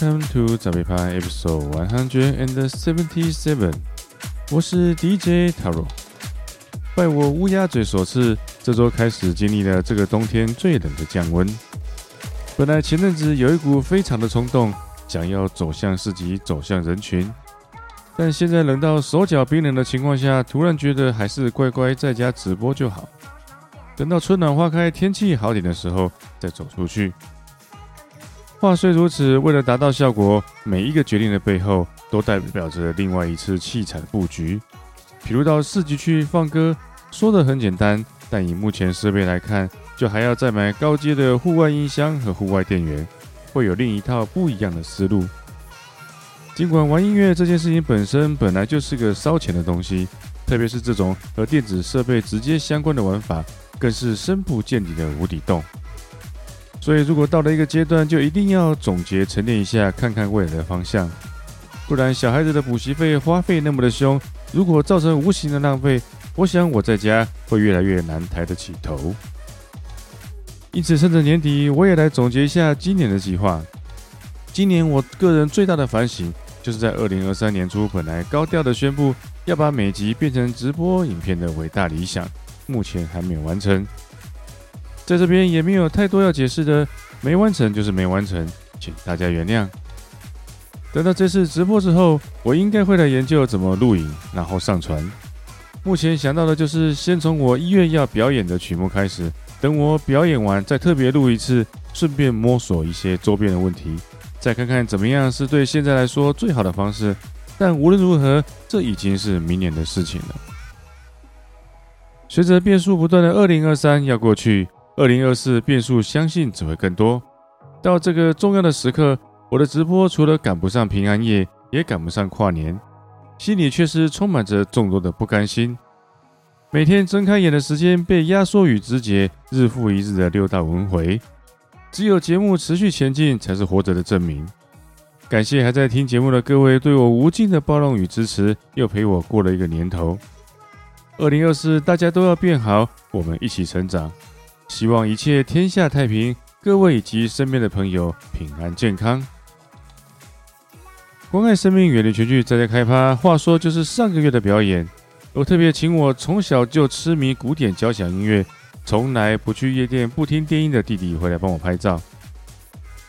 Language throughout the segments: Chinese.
Welcome to 早被趴 Episode One Hundred and Seventy Seven。我是 DJ Taro。拜我乌鸦嘴所赐，这周开始经历了这个冬天最冷的降温。本来前阵子有一股非常的冲动，想要走向市集，走向人群，但现在冷到手脚冰冷的情况下，突然觉得还是乖乖在家直播就好。等到春暖花开、天气好点的时候，再走出去。话虽如此，为了达到效果，每一个决定的背后都代表着另外一次器材的布局。譬如到市集去放歌，说的很简单，但以目前设备来看，就还要再买高阶的户外音箱和户外电源，会有另一套不一样的思路。尽管玩音乐这件事情本身本来就是个烧钱的东西，特别是这种和电子设备直接相关的玩法，更是深不见底的无底洞。所以，如果到了一个阶段，就一定要总结沉淀一下，看看未来的方向。不然，小孩子的补习费花费那么的凶，如果造成无形的浪费，我想我在家会越来越难抬得起头。因此，趁着年底，我也来总结一下今年的计划。今年我个人最大的反省，就是在二零二三年初，本来高调的宣布要把每集变成直播影片的伟大理想，目前还没有完成。在这边也没有太多要解释的，没完成就是没完成，请大家原谅。等到这次直播之后，我应该会来研究怎么录影，然后上传。目前想到的就是先从我一月要表演的曲目开始，等我表演完再特别录一次，顺便摸索一些周边的问题，再看看怎么样是对现在来说最好的方式。但无论如何，这已经是明年的事情了。随着变数不断的二零二三要过去。二零二四变数相信只会更多。到这个重要的时刻，我的直播除了赶不上平安夜，也赶不上跨年，心里却是充满着众多的不甘心。每天睁开眼的时间被压缩与肢解，日复一日的六道轮回。只有节目持续前进，才是活着的证明。感谢还在听节目的各位对我无尽的包容与支持，又陪我过了一个年头。二零二四，大家都要变好，我们一起成长。希望一切天下太平，各位以及身边的朋友平安健康。关爱生命，远离全剧，在家开趴。话说，就是上个月的表演，我特别请我从小就痴迷古典交响音乐，从来不去夜店、不听电音的弟弟回来帮我拍照。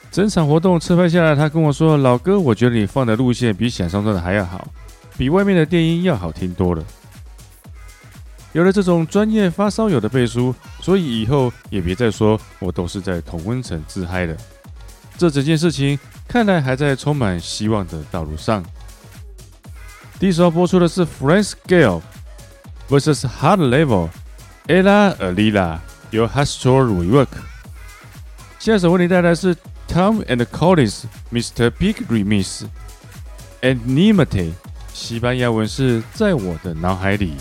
整场活动侧拍下来，他跟我说：“老哥，我觉得你放的路线比想象中的还要好，比外面的电音要好听多了。”有了这种专业发烧友的背书，所以以后也别再说我都是在同温层自嗨的。这整件事情看来还在充满希望的道路上。第一首播出的是 Franz Gale vs Hard Level Ella Alila Your Hostile Rework。下一首为你带来是 Tom and Collins Mr. Big Remix Enigmate，西班牙文是在我的脑海里。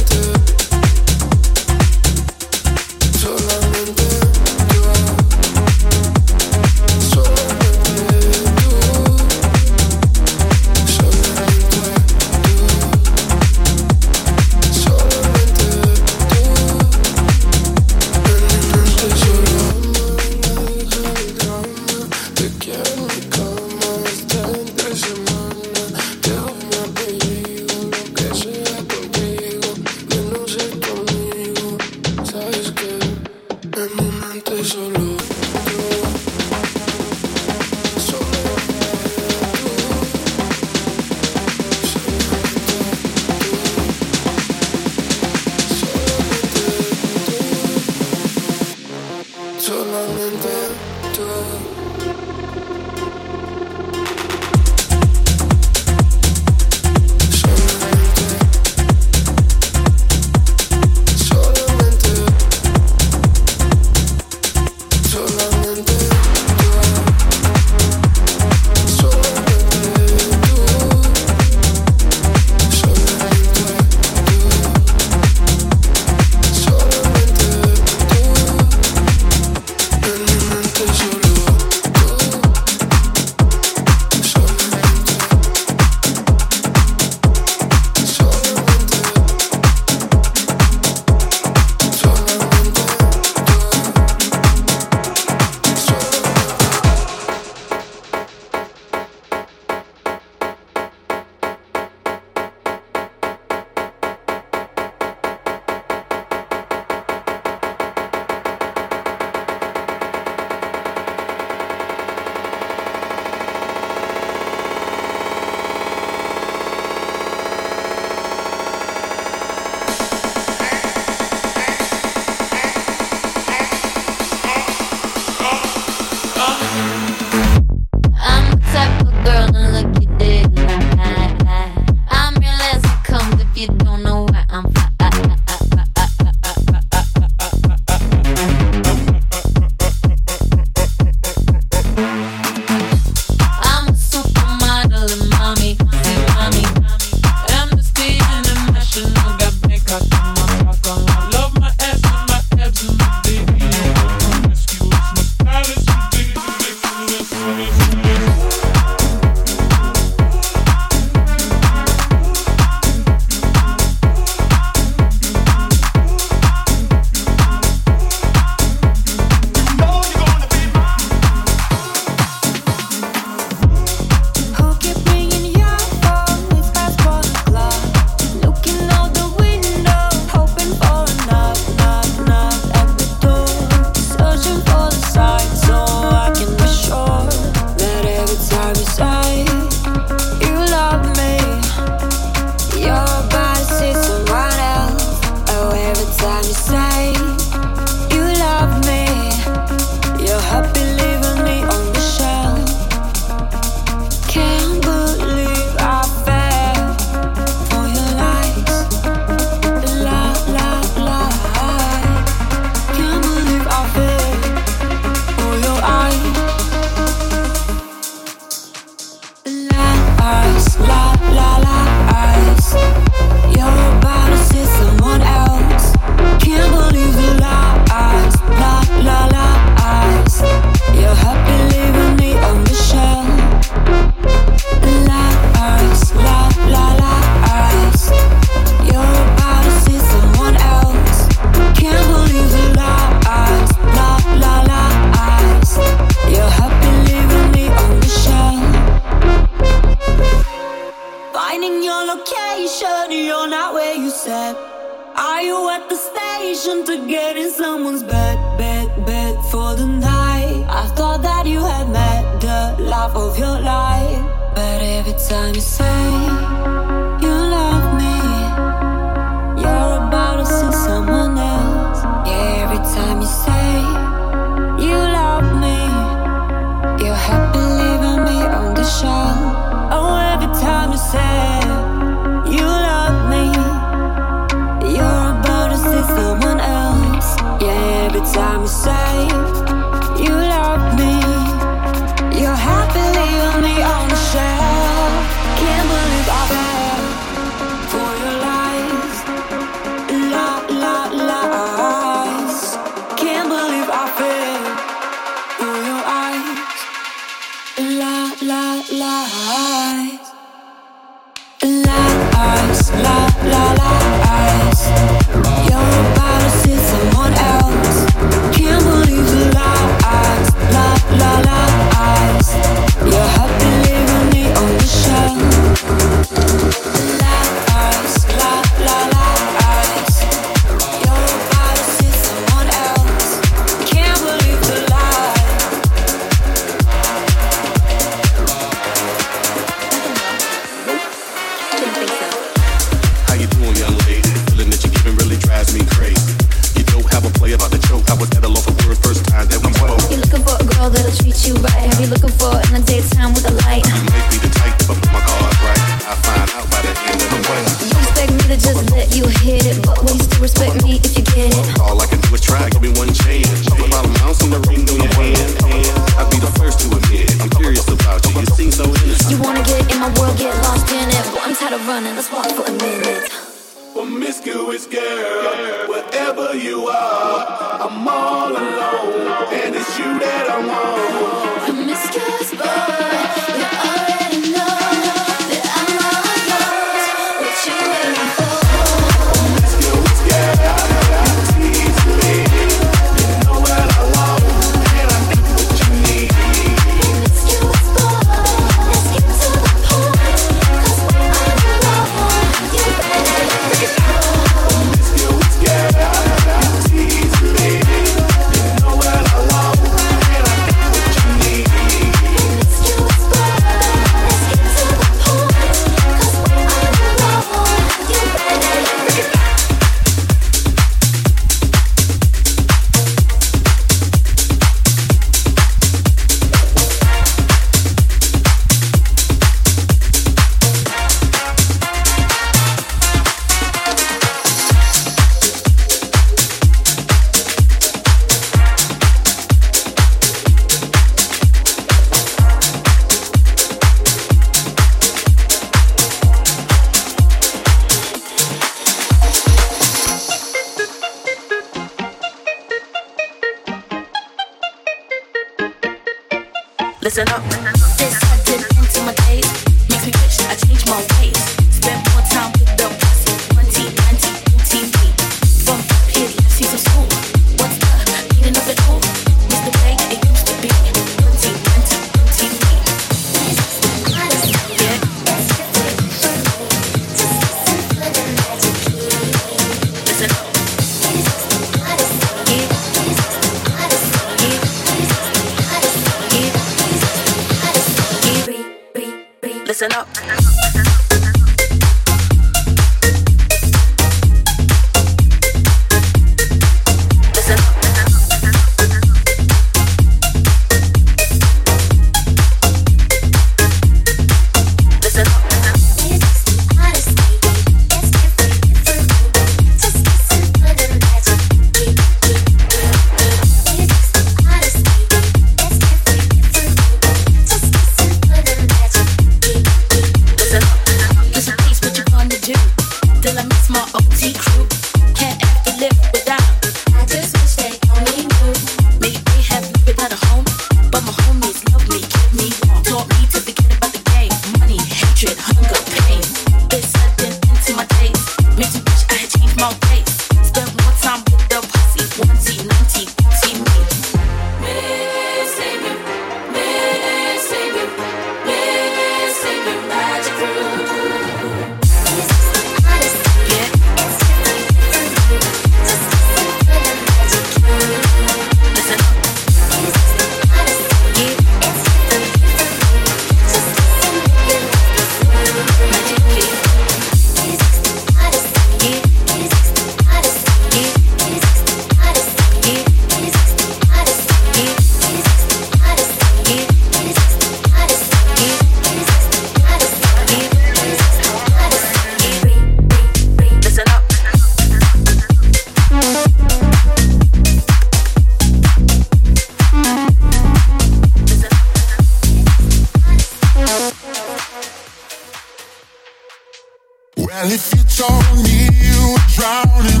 And if you told me you were drowning.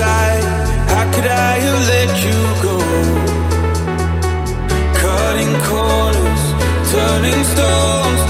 How could I have let you go? Cutting corners, turning stones.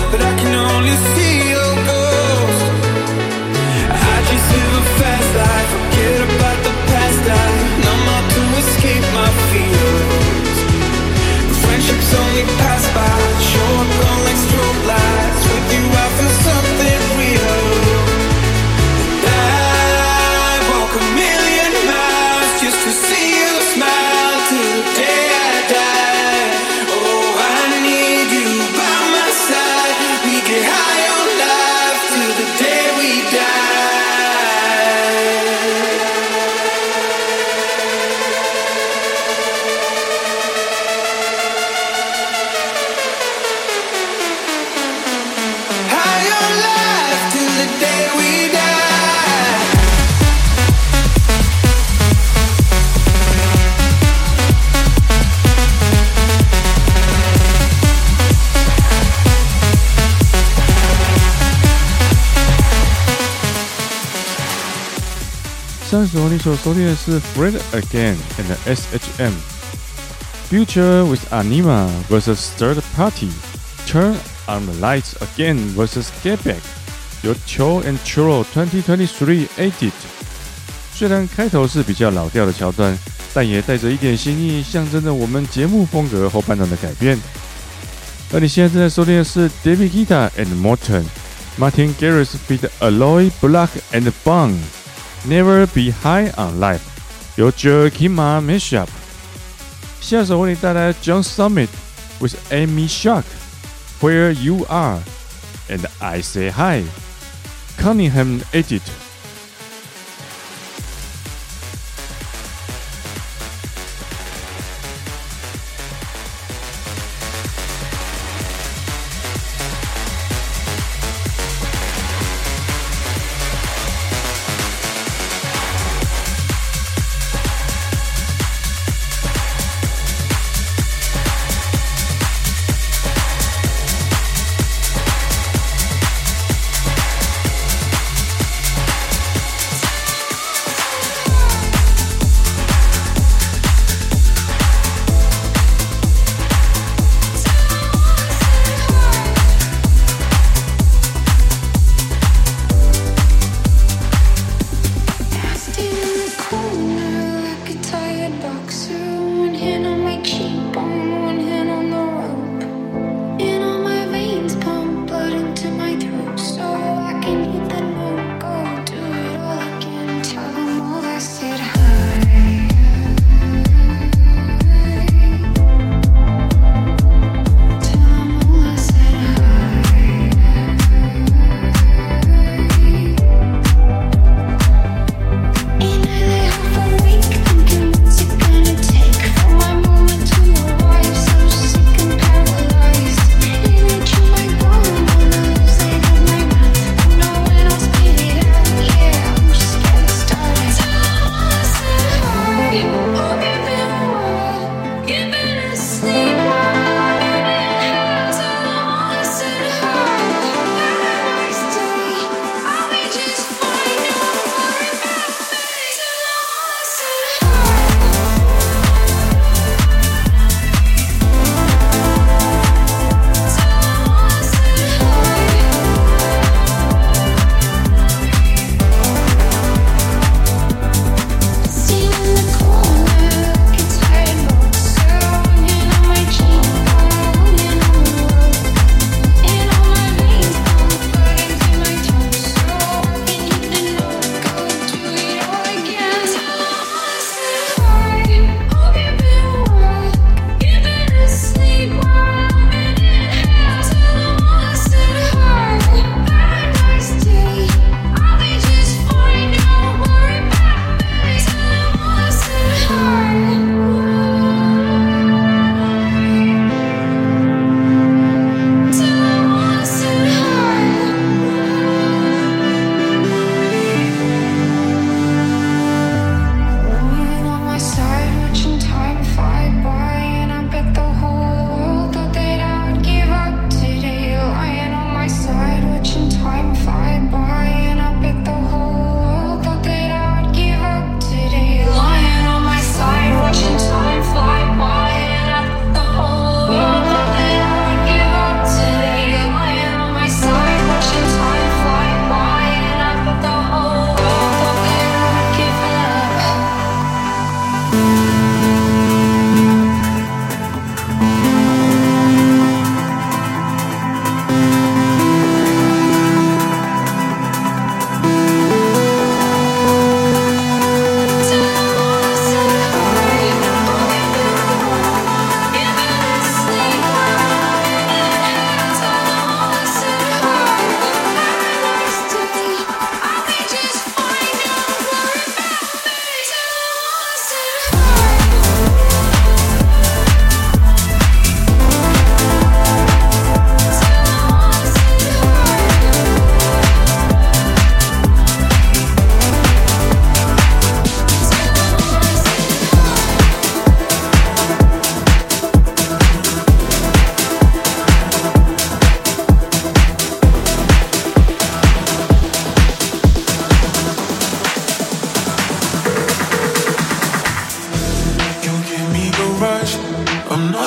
E 上首你所收听的是 Fred Again and SHM Future with Anima vs Third Party Turn on the Lights Again vs Get Back 由 Cho and Churro 2023 Edit。虽然开头是比较老调的桥段，但也带着一点新意，象征着我们节目风格后半段的改变。而你现在正在收听的是 David Guetta and Morton Martin Garrix feat. Aloy Black and Bong。 Never Be High on Life，由 Joaquima Mashup。下首为你带来 John Summit with Amy Shark，Where You Are and I Say Hi，Cunningham Edit。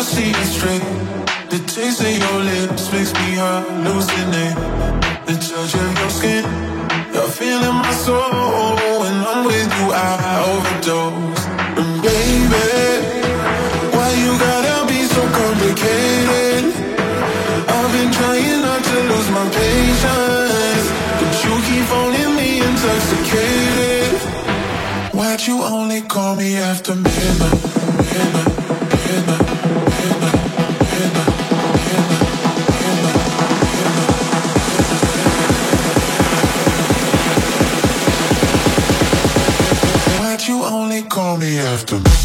See straight. The taste of your lips makes me hallucinate. The touch of your skin, you're feeling my soul. When I'm with you, I overdose. And baby, why you gotta be so complicated? I've been trying not to lose my patience, but you keep holding me intoxicated. Why'd you only call me after midnight? left him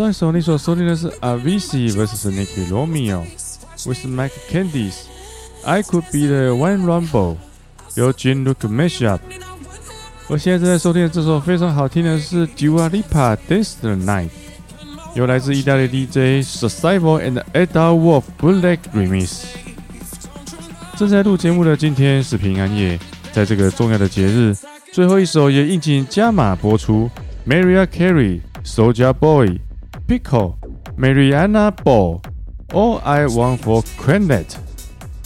上一首你所收听的是 Avicii vs Nicky Romeo with Mike Candice I Could Be the One Rumble 由 Jean Luc Mashup。我现在正在收听的这首非常好听的是 Dua Lipa Dance the Night，由来自意大利 DJ Suscible and Ada Wolf Bootleg Remix。正在录节目的今天是平安夜，在这个重要的节日，最后一首也应景加码播出，Mariah Carey、Soulja Boy、Pico、Mariana Ball、All I Want for Quintet、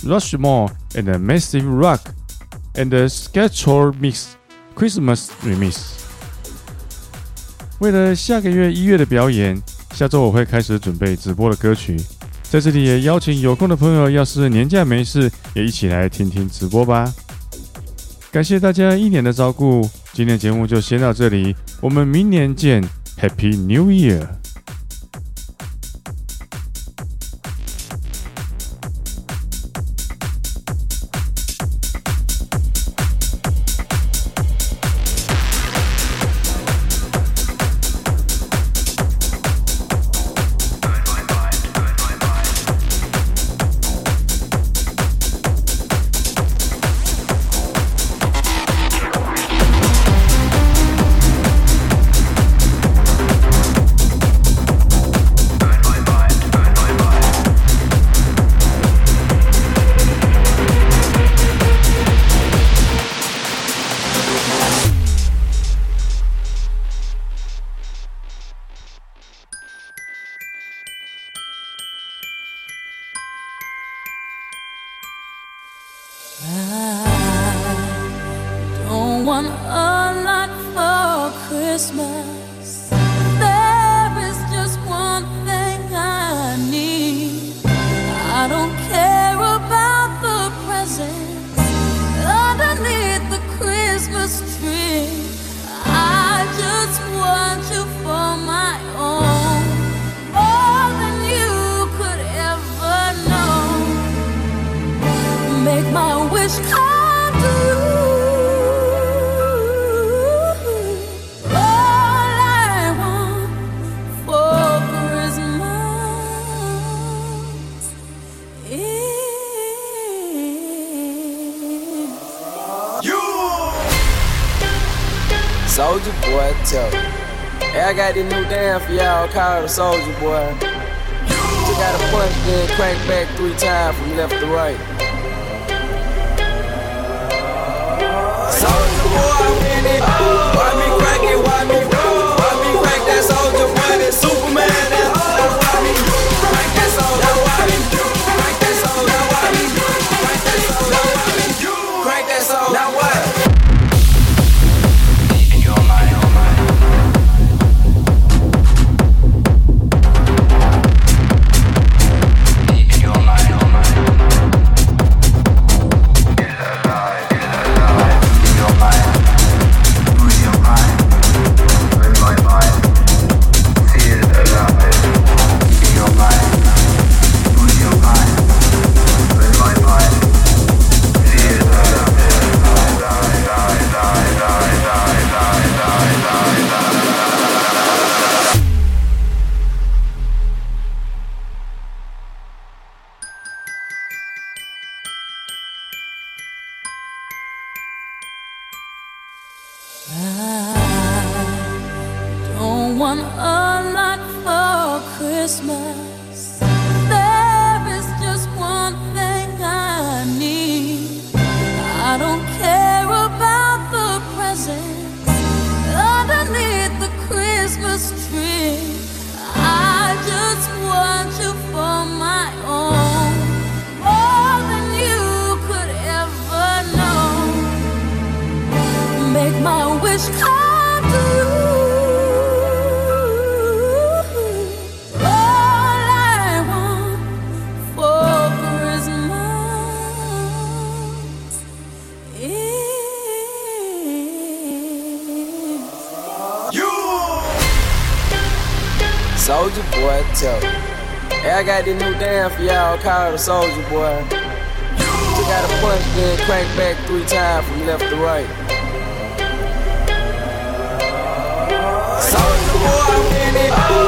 Rushmore and Massive Rock and the Schedule Mix Christmas Remix。为了下个月一月的表演，下周我会开始准备直播的歌曲，在这里也邀请有空的朋友，要是年假没事，也一起来听听直播吧。感谢大家一年的照顾，今天节目就先到这里，我们明年见，Happy New Year！Power of a soldier boy. Just got a punch, then crank back three times from left to right. Soldier Boy Tell. Hey, I got this new dance for y'all called the Soldier Boy. You gotta punch, then crank back three times from left to right. Soldier Boy, I'm in it.